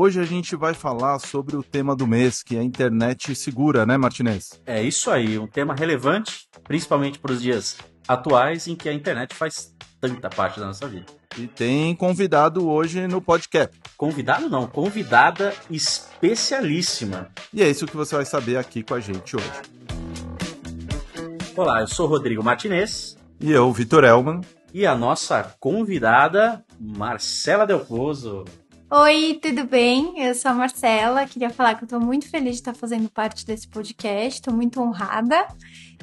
Hoje a gente vai falar sobre o tema do mês, que é a internet segura, né, Martinez? É isso aí, um tema relevante, principalmente para os dias atuais em que a internet faz tanta parte da nossa vida. E tem convidado hoje no podcast. Convidado não, convidada especialíssima. E é isso que você vai saber aqui com a gente hoje. Olá, eu sou Rodrigo Martinez. E eu, Vitor Elman. E a nossa convidada, Marcela Del Pozo. Oi, tudo bem? Eu sou a Marcela. Queria falar que eu tô muito feliz de estar fazendo parte desse podcast, tô muito honrada.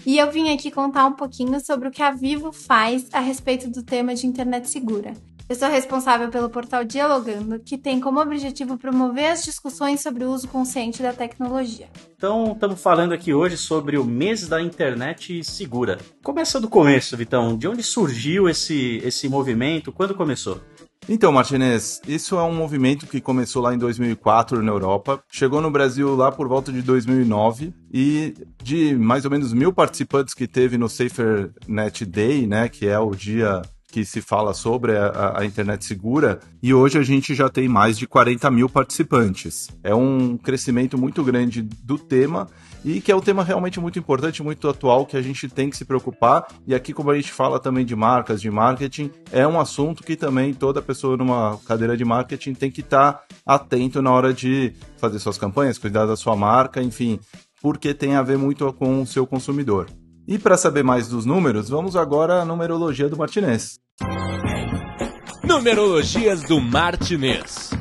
E eu vim aqui contar um pouquinho sobre o que a Vivo faz a respeito do tema de internet segura. Eu sou responsável pelo portal Dialogando, que tem como objetivo promover as discussões sobre o uso consciente da tecnologia. Então, estamos falando aqui hoje sobre o mês da internet segura. Começa do começo, Vitão. De onde surgiu esse, esse movimento? Quando começou? Então, Martinez, isso é um movimento que começou lá em 2004 na Europa, chegou no Brasil lá por volta de 2009 e de mais ou menos mil participantes que teve no Safer Net Day, né, que é o dia que se fala sobre a, a, internet segura, e hoje a gente já tem mais de 40 mil participantes. É um crescimento muito grande do tema e que é um tema realmente muito importante, muito atual, que a gente tem que se preocupar. E aqui, como a gente fala também de marcas, de marketing, é um assunto que também toda pessoa numa cadeira de marketing tem que estar tá atento na hora de fazer suas campanhas, cuidar da sua marca, enfim, porque tem a ver muito com o seu consumidor. E para saber mais dos números, vamos agora à numerologia do Martinez. Numerologias do Martinez.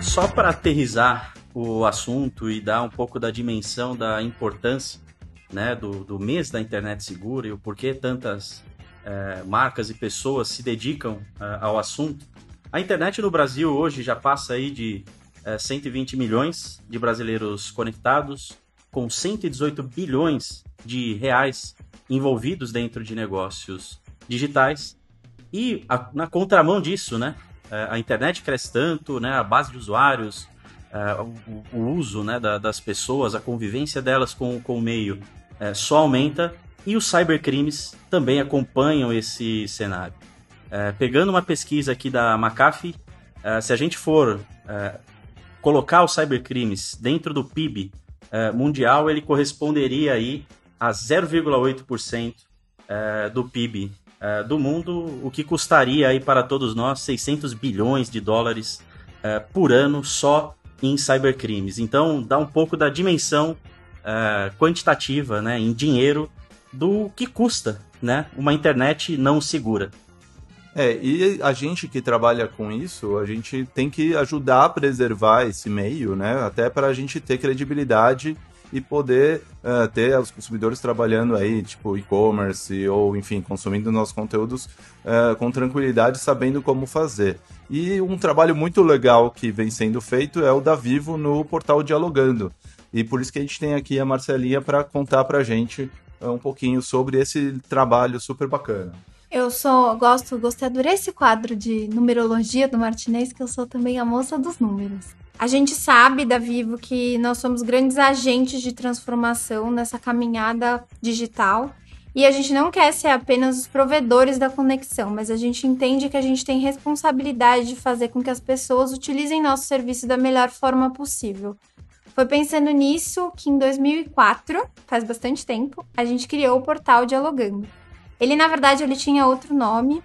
Só para aterrizar o assunto e dar um pouco da dimensão da importância né, do, do mês da internet segura e o porquê tantas é, marcas e pessoas se dedicam é, ao assunto. A internet no Brasil hoje já passa aí de é, 120 milhões de brasileiros conectados, com 118 bilhões de reais envolvidos dentro de negócios digitais. E a, na contramão disso, né, é, a internet cresce tanto, né, a base de usuários, é, o, uso né, da, das pessoas, a convivência delas com, com o meio é, só aumenta e os cybercrimes também acompanham esse cenário. É, pegando uma pesquisa aqui da McAfee, se a gente for colocar os cybercrimes dentro do PIB mundial, ele corresponderia aí a 0,8% é, do PIB do mundo, o que custaria aí para todos nós 600 bilhões de dólares por ano só em cybercrimes. Então, dá um pouco da dimensão é, quantitativa, né, em dinheiro, do que custa né, uma internet não segura. É, e a gente que trabalha com isso, a gente tem que ajudar a preservar esse meio, né? Até para a gente ter credibilidade e poder uh, ter os consumidores trabalhando aí, tipo e-commerce ou, enfim, consumindo nossos conteúdos uh, com tranquilidade, sabendo como fazer. E um trabalho muito legal que vem sendo feito é o da Vivo no portal Dialogando. E por isso que a gente tem aqui a Marcelinha para contar para a gente uh, um pouquinho sobre esse trabalho super bacana. Eu sou, gosto, gostei, adorei esse quadro de numerologia do Martinez, que eu sou também a moça dos números. A gente sabe da Vivo que nós somos grandes agentes de transformação nessa caminhada digital. E a gente não quer ser apenas os provedores da conexão, mas a gente entende que a gente tem responsabilidade de fazer com que as pessoas utilizem nosso serviço da melhor forma possível. Foi pensando nisso que em 2004, faz bastante tempo, a gente criou o portal Dialogando. Ele, na verdade, ele tinha outro nome.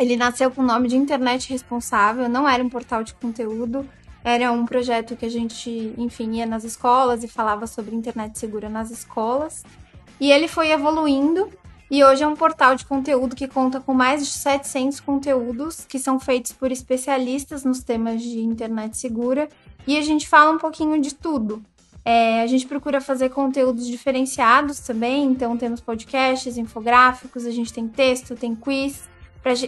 Ele nasceu com o nome de Internet Responsável, não era um portal de conteúdo. Era um projeto que a gente, enfim, ia nas escolas e falava sobre internet segura nas escolas. E ele foi evoluindo e hoje é um portal de conteúdo que conta com mais de 700 conteúdos que são feitos por especialistas nos temas de internet segura. E a gente fala um pouquinho de tudo. É, a gente procura fazer conteúdos diferenciados também, então temos podcasts, infográficos, a gente tem texto, tem quiz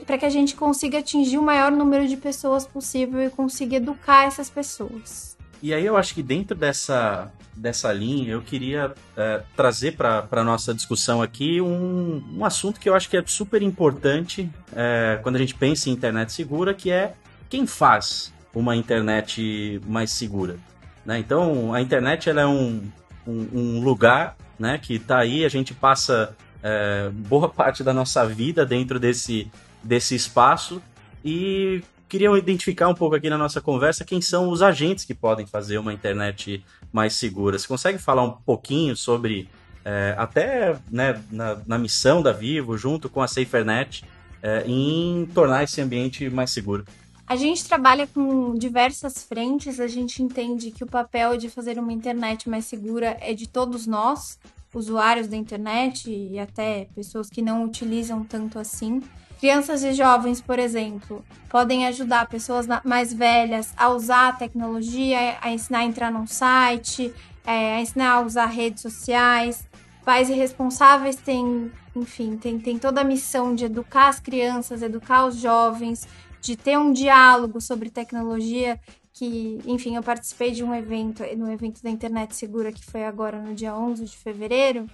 para que a gente consiga atingir o maior número de pessoas possível e consiga educar essas pessoas. E aí eu acho que dentro dessa, dessa linha eu queria é, trazer para a nossa discussão aqui um, um assunto que eu acho que é super importante é, quando a gente pensa em internet segura, que é quem faz uma internet mais segura. Né? Então a internet ela é um, um, um lugar né, que está aí, a gente passa é, boa parte da nossa vida dentro desse, desse espaço e queria identificar um pouco aqui na nossa conversa quem são os agentes que podem fazer uma internet mais segura. Você consegue falar um pouquinho sobre é, até né, na, na, missão da Vivo, junto com a SaferNet, é, em tornar esse ambiente mais seguro? A gente trabalha com diversas frentes, a gente entende que o papel de fazer uma internet mais segura é de todos nós, usuários da internet e até pessoas que não utilizam tanto assim. Crianças e jovens, por exemplo, podem ajudar pessoas mais velhas a usar a tecnologia, a ensinar a entrar num site, é, a ensinar a usar redes sociais. Pais irresponsáveis têm, enfim, tem toda a missão de educar as crianças, educar os jovens, de ter um diálogo sobre tecnologia que, enfim, eu participei de um evento, no evento da Internet Segura que foi agora no dia 11 de fevereiro,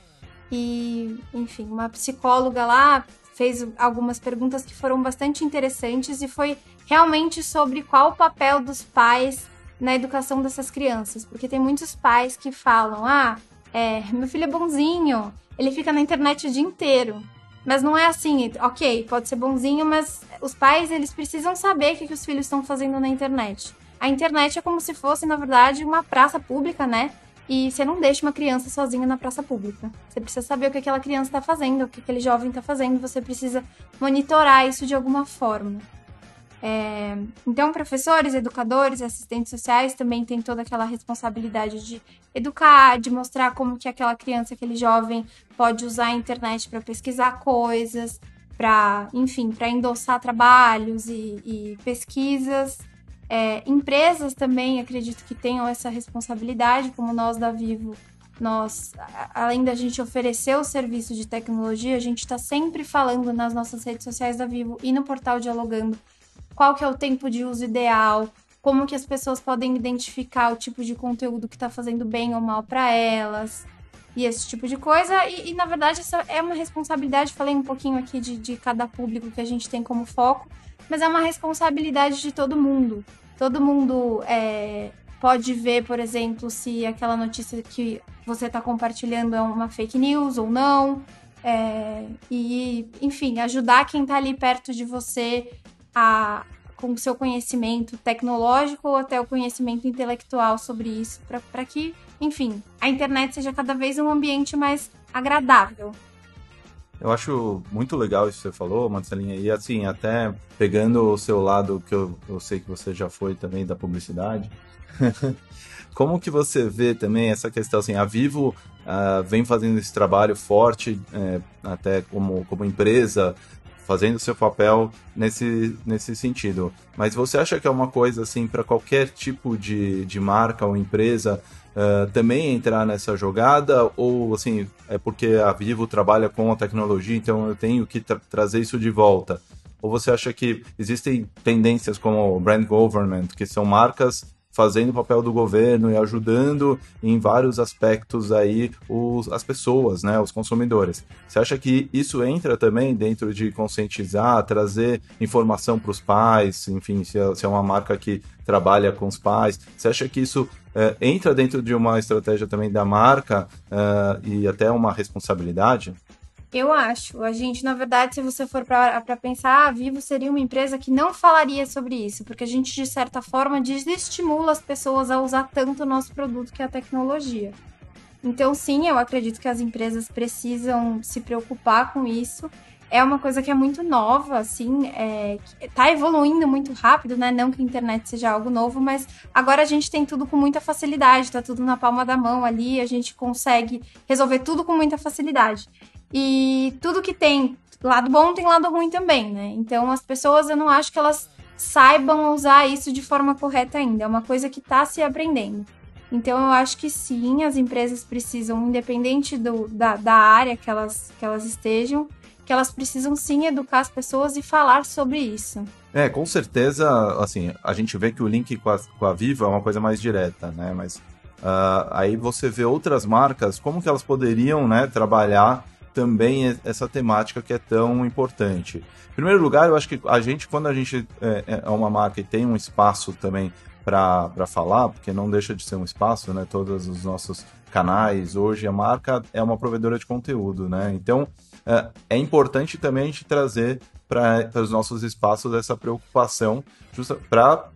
e, enfim, uma psicóloga lá fez algumas perguntas que foram bastante interessantes e foi realmente sobre qual o papel dos pais na educação dessas crianças, porque tem muitos pais que falam: "Ah, é, meu filho é bonzinho, ele fica na internet o dia inteiro". Mas não é assim, ok, pode ser bonzinho, mas os pais eles precisam saber o que, que os filhos estão fazendo na internet. A internet é como se fosse, na verdade, uma praça pública, né? E você não deixa uma criança sozinha na praça pública. Você precisa saber o que aquela criança está fazendo, o que aquele jovem está fazendo. Você precisa monitorar isso de alguma forma. É... Então, professores, educadores, assistentes sociais também têm toda aquela responsabilidade de educar, de mostrar como que aquela criança, aquele jovem pode usar a internet para pesquisar coisas, para, enfim, para endossar trabalhos e, e pesquisas. É, empresas também acredito que tenham essa responsabilidade, como nós da Vivo. Nós, além da gente oferecer o serviço de tecnologia, a gente está sempre falando nas nossas redes sociais da Vivo e no portal Dialogando qual que é o tempo de uso ideal, como que as pessoas podem identificar o tipo de conteúdo que está fazendo bem ou mal para elas e esse tipo de coisa. E, e, na verdade, essa é uma responsabilidade. Falei um pouquinho aqui de, de cada público que a gente tem como foco, mas é uma responsabilidade de todo mundo. Todo mundo é, pode ver, por exemplo, se aquela notícia que você está compartilhando é uma fake news ou não. É, e, enfim, ajudar quem está ali perto de você a, com o seu conhecimento tecnológico ou até o conhecimento intelectual sobre isso, para que, enfim, a internet seja cada vez um ambiente mais agradável. Eu acho muito legal isso que você falou, Marcelinha, e assim, até pegando o seu lado, que eu, eu sei que você já foi também da publicidade, como que você vê também essa questão, assim, a Vivo uh, vem fazendo esse trabalho forte, é, até como, como empresa, fazendo seu papel nesse, nesse sentido. Mas você acha que é uma coisa assim para qualquer tipo de, de marca ou empresa uh, também entrar nessa jogada? Ou assim, é porque a Vivo trabalha com a tecnologia, então eu tenho que tra trazer isso de volta? Ou você acha que existem tendências como brand government, que são marcas fazendo o papel do governo e ajudando em vários aspectos aí os, as pessoas, né, os consumidores. Você acha que isso entra também dentro de conscientizar, trazer informação para os pais, enfim, se é, se é, uma marca que trabalha com os pais, você acha que isso é, entra dentro de uma estratégia também da marca é, e até uma responsabilidade? Eu acho. A gente, na verdade, se você for para pensar, a Vivo seria uma empresa que não falaria sobre isso, porque a gente, de certa forma, desestimula as pessoas a usar tanto o nosso produto que é a tecnologia. Então, sim, eu acredito que as empresas precisam se preocupar com isso. É uma coisa que é muito nova, assim, é, tá evoluindo muito rápido, né? Não que a internet seja algo novo, mas agora a gente tem tudo com muita facilidade, tá tudo na palma da mão ali, a gente consegue resolver tudo com muita facilidade. E tudo que tem lado bom tem lado ruim também, né? Então as pessoas eu não acho que elas saibam usar isso de forma correta ainda. É uma coisa que está se aprendendo. Então eu acho que sim, as empresas precisam, independente do, da, da área que elas, que elas estejam, que elas precisam sim educar as pessoas e falar sobre isso. É, com certeza, assim, a gente vê que o link com a, com a Viva é uma coisa mais direta, né? Mas uh, aí você vê outras marcas, como que elas poderiam, né, trabalhar também essa temática que é tão importante. Em primeiro lugar, eu acho que a gente, quando a gente é, é, é uma marca e tem um espaço também para falar, porque não deixa de ser um espaço, né? Todos os nossos canais, hoje a marca é uma provedora de conteúdo, né? Então, é, é importante também a gente trazer para os nossos espaços essa preocupação justa, para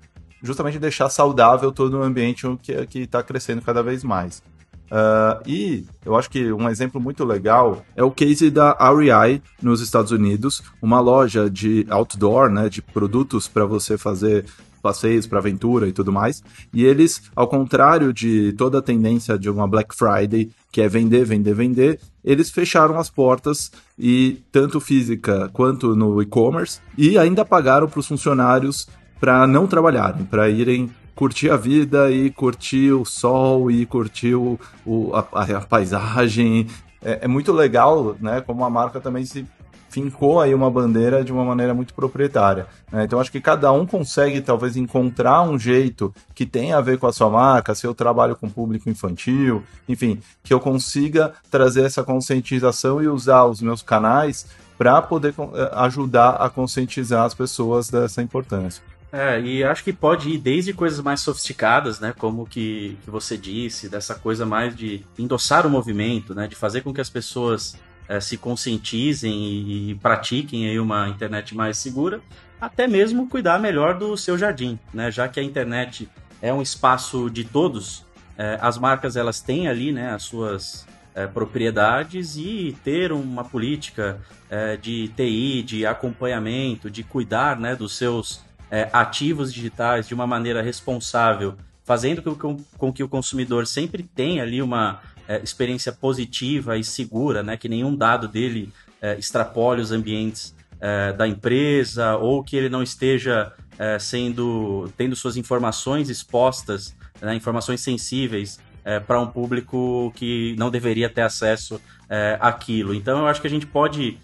justamente deixar saudável todo o ambiente que está crescendo cada vez mais. Uh, e eu acho que um exemplo muito legal é o case da REI nos Estados Unidos, uma loja de outdoor, né, de produtos para você fazer passeios para aventura e tudo mais. E eles, ao contrário de toda a tendência de uma Black Friday, que é vender, vender, vender, eles fecharam as portas e tanto física quanto no e-commerce e ainda pagaram para os funcionários para não trabalharem, para irem curtir a vida e curtir o sol e curtir o, o a, a, paisagem. É, é, muito legal, né? Como a marca também se fincou aí uma bandeira de uma maneira muito proprietária. Né? Então acho que cada um consegue talvez encontrar um jeito que tenha a ver com a sua marca, se eu trabalho com público infantil, enfim, que eu consiga trazer essa conscientização e usar os meus canais para poder eh, ajudar a conscientizar as pessoas dessa importância. É, e acho que pode ir desde coisas mais sofisticadas, né? Como que, que você disse, dessa coisa mais de endossar o movimento, né? De fazer com que as pessoas é, se conscientizem e, e, pratiquem aí uma internet mais segura, até mesmo cuidar melhor do seu jardim, né? Já que a internet é um espaço de todos, é, as marcas elas têm ali, né? As suas é, propriedades e ter uma política é, de TI, de acompanhamento, de cuidar, né? Dos seus é, ativos digitais de uma maneira responsável, fazendo com, com que o consumidor sempre tenha ali uma é, experiência positiva e segura, né? Que nenhum dado dele é, extrapole os ambientes é, da empresa ou que ele não esteja é, sendo tendo suas informações expostas, né, informações sensíveis é, para um público que não deveria ter acesso àquilo. Então eu acho que a gente pode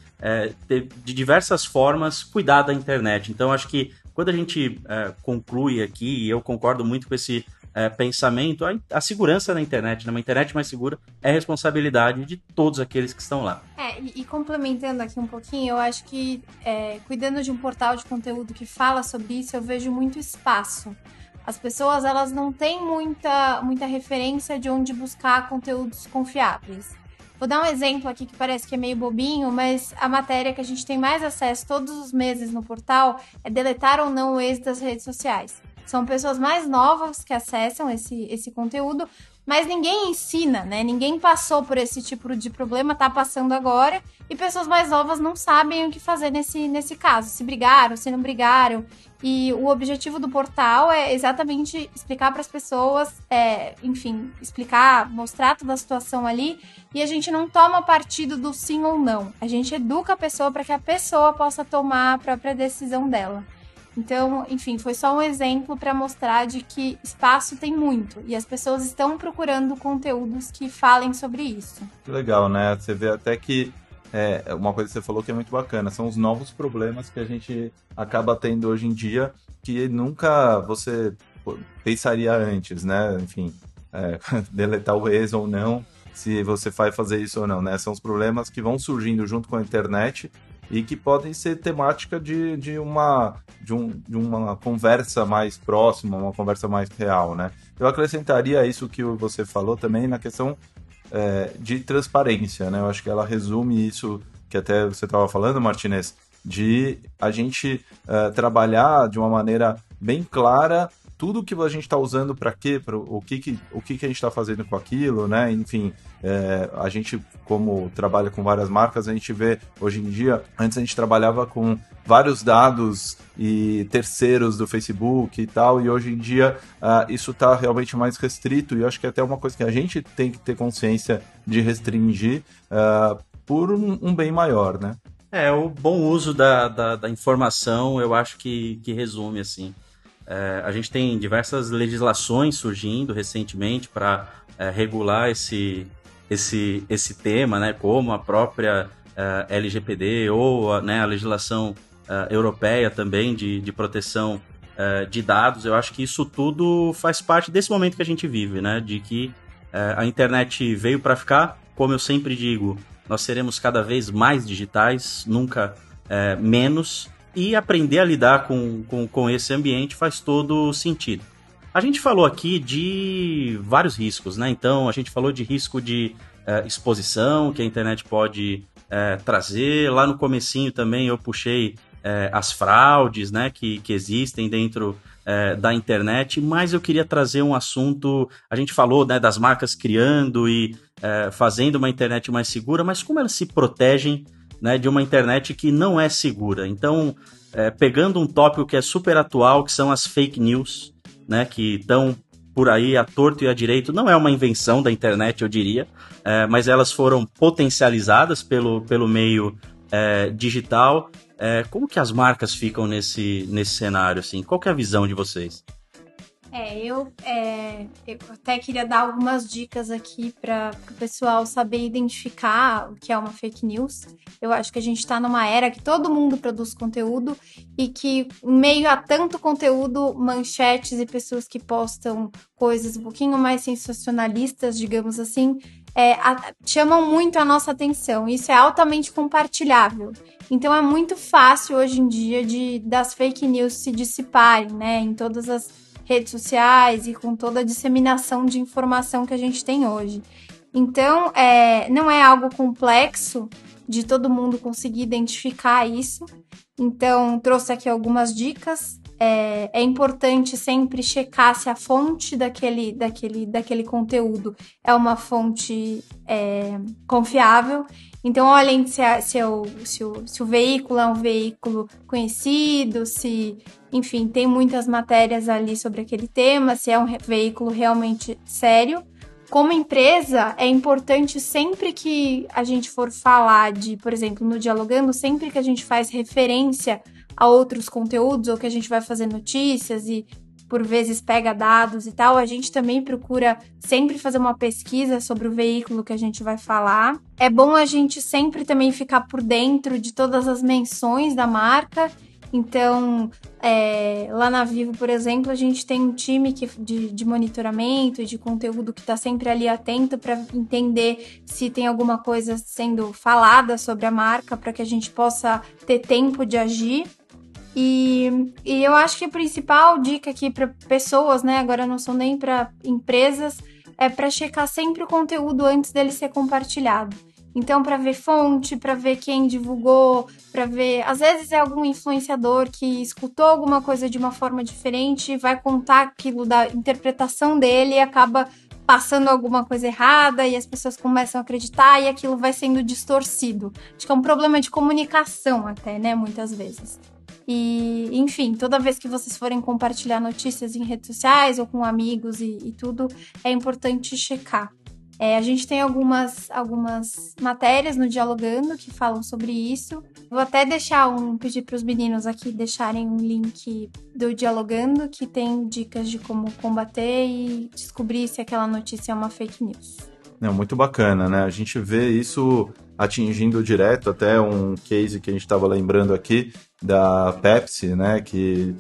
ter, de diversas formas cuidar da internet. Então acho que quando a gente é, conclui aqui, e eu concordo muito com esse é, pensamento, a, a, segurança na internet, né? uma internet mais segura, é responsabilidade de todos aqueles que estão lá. É, e, e complementando aqui um pouquinho, eu acho que é, cuidando de um portal de conteúdo que fala sobre isso, eu vejo muito espaço. As pessoas elas não têm muita, muita referência de onde buscar conteúdos confiáveis. Vou dar um exemplo aqui que parece que é meio bobinho, mas a matéria que a gente tem mais acesso todos os meses no portal é deletar ou não o ex das redes sociais. São pessoas mais novas que acessam esse, esse conteúdo, mas ninguém ensina, né? Ninguém passou por esse tipo de problema, tá passando agora, e pessoas mais novas não sabem o que fazer nesse, nesse caso. Se brigaram, se não brigaram. E o objetivo do portal é exatamente explicar para as pessoas, é, enfim, explicar, mostrar toda a situação ali. E a gente não toma partido do sim ou não. A gente educa a pessoa para que a pessoa possa tomar a própria decisão dela. Então, enfim, foi só um exemplo para mostrar de que espaço tem muito e as pessoas estão procurando conteúdos que falem sobre isso. Legal, né? Você vê até que é, uma coisa que você falou que é muito bacana, são os novos problemas que a gente acaba tendo hoje em dia que nunca você pensaria antes, né? Enfim, é, deletar o ex ou não, se você vai fazer isso ou não, né? São os problemas que vão surgindo junto com a internet e que podem ser temática de, de, uma, de, um, de uma conversa mais próxima, uma conversa mais real, né? Eu acrescentaria isso que você falou também na questão é, de transparência, né? Eu acho que ela resume isso que até você estava falando, Martinez, de a gente uh, trabalhar de uma maneira bem clara tudo que a gente está usando para quê, pra, o, que, que, o que, que a gente está fazendo com aquilo, né? Enfim, é, a gente, como trabalha com várias marcas, a gente vê hoje em dia, antes a gente trabalhava com vários dados e terceiros do Facebook e tal, e hoje em dia uh, isso está realmente mais restrito, e acho que é até uma coisa que a gente tem que ter consciência de restringir uh, por um, um bem maior, né? É, o bom uso da, da, da, informação, eu acho que, que resume, assim. É, a gente tem diversas legislações surgindo recentemente para é, regular esse, esse, esse tema, né, como a própria é, LGPD ou né, a legislação é, europeia também de, de proteção é, de dados. Eu acho que isso tudo faz parte desse momento que a gente vive, né, de que é, a internet veio para ficar. Como eu sempre digo, nós seremos cada vez mais digitais, nunca menos e aprender a lidar com, com, com esse ambiente faz todo sentido. A gente falou aqui de vários riscos, né? Então, a gente falou de risco de uh, exposição que a internet pode uh, trazer. Lá no comecinho também eu puxei uh, as fraudes, né? Que, que existem dentro da internet. Mas eu queria trazer um assunto... A gente falou né, das marcas criando e fazendo uma internet mais segura, mas como elas se protegem né, de uma internet que não é segura? Então, pegando um tópico que é super atual, que são as fake news, né, que estão por aí a torto e a direito. Não é uma invenção da internet, eu diria, é, mas elas foram potencializadas pelo, pelo meio é, digital. É, como que as marcas ficam nesse, nesse cenário? Assim? Qual é a visão de vocês? É, eu, é, eu até queria dar algumas dicas aqui para o pessoal saber identificar o que é uma fake news. Eu acho que a gente está numa era que todo mundo produz conteúdo e que, meio a tanto conteúdo, manchetes e pessoas que postam coisas um pouquinho mais sensacionalistas, digamos assim, é, a, chamam muito a nossa atenção. Isso é altamente compartilhável. Então é muito fácil hoje em dia de das fake news se dissiparem, né, em todas as redes sociais e com toda a disseminação de informação que a gente tem hoje. Então, é, não é algo complexo de todo mundo conseguir identificar isso. Então, trouxe aqui algumas dicas. É, é, importante sempre checar se a fonte daquele, daquele, daquele conteúdo é uma fonte é, confiável. Então, olhem se, a, se, o, se, o, se o veículo é um veículo conhecido, se, enfim, tem muitas matérias ali sobre aquele tema, se é um veículo realmente sério. Como empresa, é importante sempre que a gente for falar de, por exemplo, no Dialogando, sempre que a gente faz referência a outros conteúdos ou que a gente vai fazer notícias e por vezes pega dados e tal, a gente também procura sempre fazer uma pesquisa sobre o veículo que a gente vai falar. É bom a gente sempre também ficar por dentro de todas as menções da marca. Então, é, lá na Vivo, por exemplo, a gente tem um time que, de, de monitoramento e de conteúdo que está sempre ali atento para entender se tem alguma coisa sendo falada sobre a marca, para que a gente possa ter tempo de agir. E, e eu acho que a principal dica aqui para pessoas, né, agora não são nem para empresas, é para checar sempre o conteúdo antes dele ser compartilhado. Então, para ver fonte, para ver quem divulgou, para ver. Às vezes é algum influenciador que escutou alguma coisa de uma forma diferente, vai contar aquilo da interpretação dele e acaba passando alguma coisa errada e as pessoas começam a acreditar e aquilo vai sendo distorcido. Acho que é um problema de comunicação até, né, muitas vezes. E, enfim, toda vez que vocês forem compartilhar notícias em redes sociais ou com amigos e, e tudo, é importante checar. É, a gente tem algumas, algumas matérias no Dialogando que falam sobre isso. Vou até deixar um pedir para os meninos aqui deixarem um link do Dialogando que tem dicas de como combater e descobrir se aquela notícia é uma fake news. É muito bacana, né? A gente vê isso atingindo direto até um case que a gente estava lembrando aqui da Pepsi, né? Que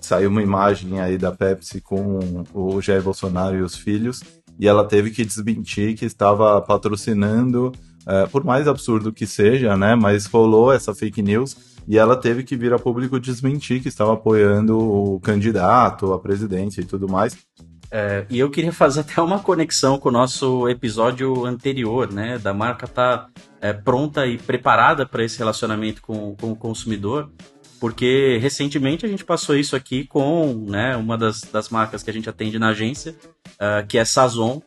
saiu uma imagem aí da Pepsi com o Jair Bolsonaro e os filhos, e ela teve que desmentir que estava patrocinando, é, por mais absurdo que seja, né? Mas rolou essa fake news e ela teve que vir a público desmentir que estava apoiando o candidato à presidência e tudo mais. É, e eu queria fazer até uma conexão com o nosso episódio anterior, né? Da marca tá é, pronta e preparada para esse relacionamento com, com o consumidor, porque recentemente a gente passou isso aqui com né, uma das, das marcas que a gente atende na agência, uh, que é Sazon,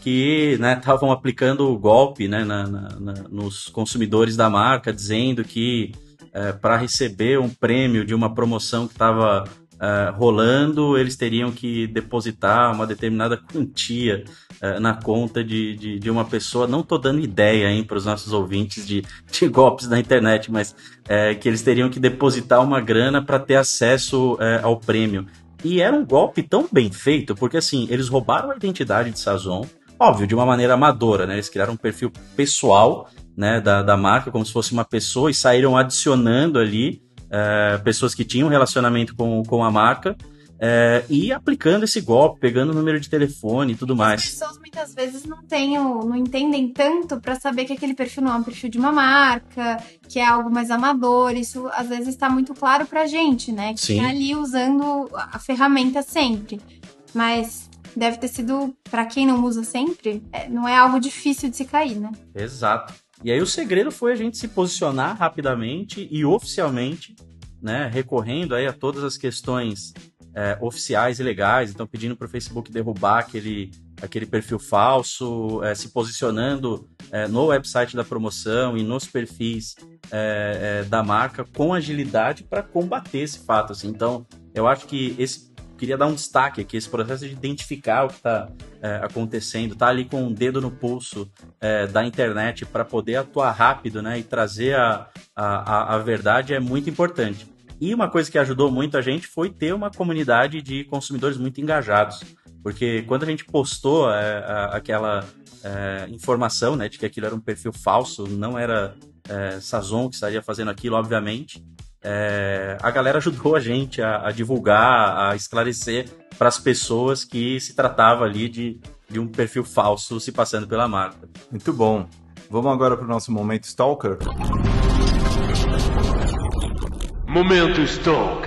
que estavam né, aplicando o golpe né, na, na, na, nos consumidores da marca, dizendo que uh, para receber um prêmio de uma promoção que estava uh, rolando, eles teriam que depositar uma determinada quantia uh, na conta de, de, de, uma pessoa. Não estou dando ideia para os nossos ouvintes de, de golpes na internet, mas uh, que eles teriam que depositar uma grana para ter acesso ao prêmio. E era um golpe tão bem feito, porque assim, eles roubaram a identidade de Sazon, óbvio, de uma maneira amadora, né? Eles criaram um perfil pessoal né, da, da marca, como se fosse uma pessoa, e saíram adicionando ali é, pessoas que tinham relacionamento com, com a marca. É, e aplicando esse golpe, pegando o número de telefone e tudo mais. As pessoas muitas vezes não têm, não entendem tanto para saber que aquele perfil não é um perfil de uma marca, que é algo mais amador. Isso às vezes está muito claro pra gente, né? Que Sim. tá ali usando a ferramenta sempre. mas deve ter sido, para quem não usa sempre, é, não é algo difícil de se cair, né? Exato. E aí o segredo foi a gente se posicionar rapidamente e oficialmente, né, recorrendo aí a todas as questões é, oficiais e legais, então pedindo para o Facebook derrubar aquele, aquele perfil falso, é, se posicionando é, no website da promoção e nos perfis da marca com agilidade para combater esse fato. Assim. Então, eu acho que esse queria dar um destaque aqui, esse processo de identificar o que está é, acontecendo, tá ali com o um dedo no pulso é, da internet para poder atuar rápido né, e trazer a, a, a verdade é muito importante. E uma coisa que ajudou muito a gente foi ter uma comunidade de consumidores muito engajados. Porque quando a gente postou é, a, aquela é, informação né, de que aquilo era um perfil falso, não era é, Sazon que estaria fazendo aquilo, obviamente, é, a galera ajudou a gente a, a divulgar, a esclarecer para as pessoas que se tratava ali de, de um perfil falso se passando pela marca. Muito bom. Vamos agora para o nosso momento Stalker. Momento Stalker.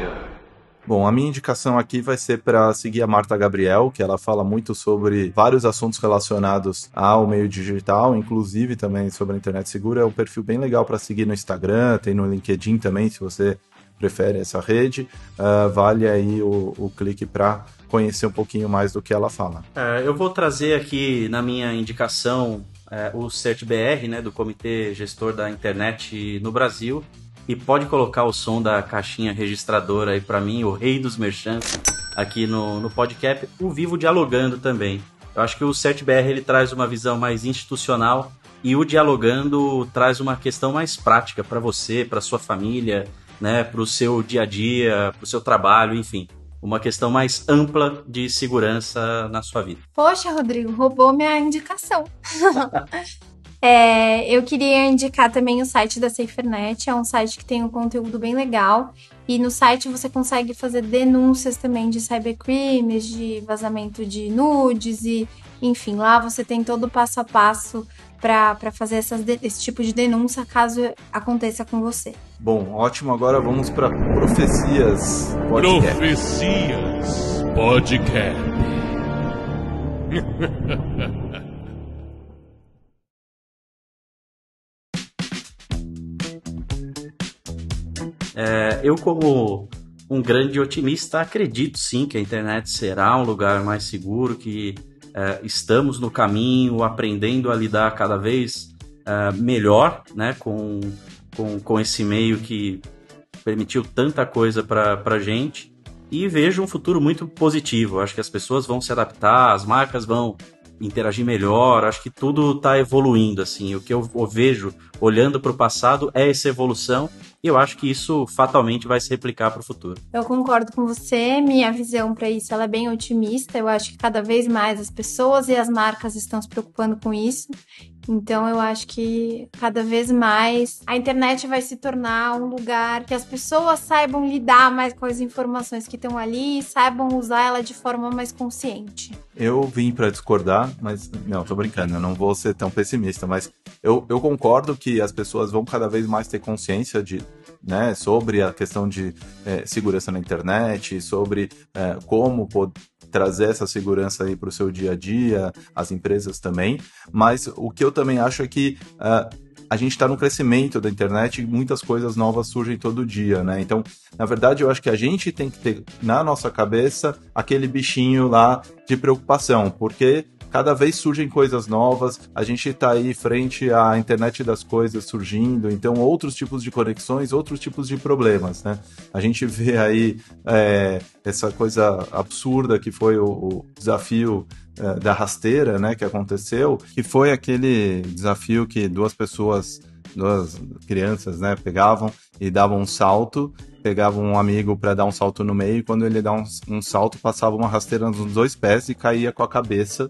Bom, a minha indicação aqui vai ser para seguir a Marta Gabriel, que ela fala muito sobre vários assuntos relacionados ao meio digital, inclusive também sobre a internet segura. É um perfil bem legal para seguir no Instagram, tem no LinkedIn também, se você prefere essa rede. Uh, vale aí o, o clique para conhecer um pouquinho mais do que ela fala. É, eu vou trazer aqui na minha indicação é, o CertBR, né, do Comitê Gestor da Internet no Brasil, e pode colocar o som da caixinha registradora aí para mim, o rei dos merchants, aqui no, no podcast, o Vivo Dialogando também. Eu acho que o CertBR ele traz uma visão mais institucional e o Dialogando traz uma questão mais prática para você, para sua família, né, para o seu dia a dia, para o seu trabalho, enfim. Uma questão mais ampla de segurança na sua vida. Poxa, Rodrigo, roubou minha indicação. É, eu queria indicar também o site da SaferNet, é um site que tem um conteúdo bem legal. E no site você consegue fazer denúncias também de cybercrimes, de vazamento de nudes e, enfim, lá você tem todo o passo a passo para fazer essas, esse tipo de denúncia caso aconteça com você. Bom, ótimo. Agora vamos para Profecias Podcast. Profecias Podcast. É, eu, como um grande otimista, acredito sim que a internet será um lugar mais seguro, que é, estamos no caminho, aprendendo a lidar cada vez é, melhor né, com, com, com esse meio que permitiu tanta coisa para a gente. E vejo um futuro muito positivo. Acho que as pessoas vão se adaptar, as marcas vão interagir melhor. Acho que tudo está evoluindo. assim. O que eu vejo olhando para o passado é essa evolução e eu acho que isso fatalmente vai se replicar para o futuro. Eu concordo com você, minha visão para isso é bem otimista. Eu acho que cada vez mais as pessoas e as marcas estão se preocupando com isso. Então eu acho que cada vez mais a internet vai se tornar um lugar que as pessoas saibam lidar mais com as informações que estão ali e saibam usar ela de forma mais consciente. Eu vim para discordar, mas não, tô brincando, eu não vou ser tão pessimista, mas eu, eu concordo que as pessoas vão cada vez mais ter consciência de, né, sobre a questão de é, segurança na internet, sobre é, como trazer essa segurança aí para o seu dia a dia, as empresas também. Mas o que eu também acho é que uh, a gente está no crescimento da internet e muitas coisas novas surgem todo dia, né? Então, na verdade, eu acho que a gente tem que ter na nossa cabeça aquele bichinho lá de preocupação, porque cada vez surgem coisas novas, a gente está aí frente à internet das coisas surgindo, então outros tipos de conexões, outros tipos de problemas, né? A gente vê aí é, essa coisa absurda que foi o, o desafio é, da rasteira, né, que aconteceu, que foi aquele desafio que duas pessoas duas crianças, né, pegavam e davam um salto, pegavam um amigo para dar um salto no meio, e quando ele dá um, um, salto, passava uma rasteira nos dois pés e caía com a cabeça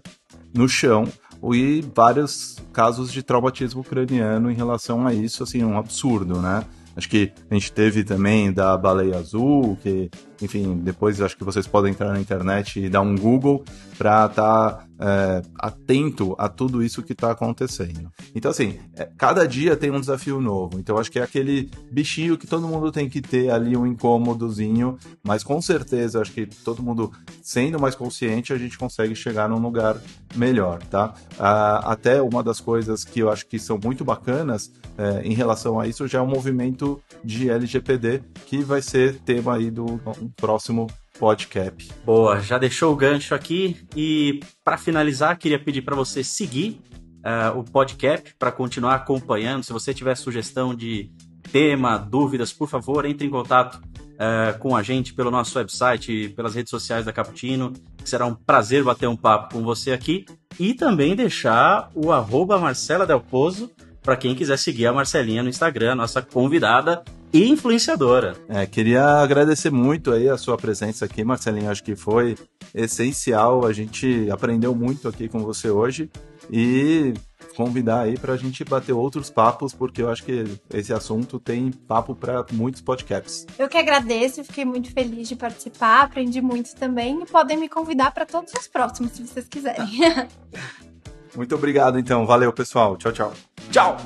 no chão e vários casos de traumatismo craniano em relação a isso, assim, um absurdo, né? Acho que a gente teve também da baleia azul, que enfim, depois acho que vocês podem entrar na internet e dar um Google para estar tá, é, atento a tudo isso que está acontecendo. Então, assim, é, cada dia tem um desafio novo. Então, acho que é aquele bichinho que todo mundo tem que ter ali um incômodozinho, mas com certeza, acho que todo mundo sendo mais consciente, a gente consegue chegar num lugar melhor, tá? Ah, até uma das coisas que eu acho que são muito bacanas é, em relação a isso já é o movimento de LGPD, que vai ser tema aí do um próximo podcast. Boa, já deixou o gancho aqui e para finalizar, queria pedir para você seguir uh, o podcast para continuar acompanhando. Se você tiver sugestão de tema, dúvidas, por favor, entre em contato uh, com a gente pelo nosso website, pelas redes sociais da Caputino. Será um prazer bater um papo com você aqui e também deixar o arroba Marcela Del Pozo para quem quiser seguir a Marcelinha no Instagram, nossa convidada e influenciadora. É, queria agradecer muito aí a sua presença aqui, Marcelinha. Acho que foi essencial. A gente aprendeu muito aqui com você hoje e convidar aí para a gente bater outros papos, porque eu acho que esse assunto tem papo para muitos podcasts. Eu que agradeço, fiquei muito feliz de participar, aprendi muito também e podem me convidar para todos os próximos, se vocês quiserem. muito obrigado, então. Valeu, pessoal. Tchau, tchau. Tchau!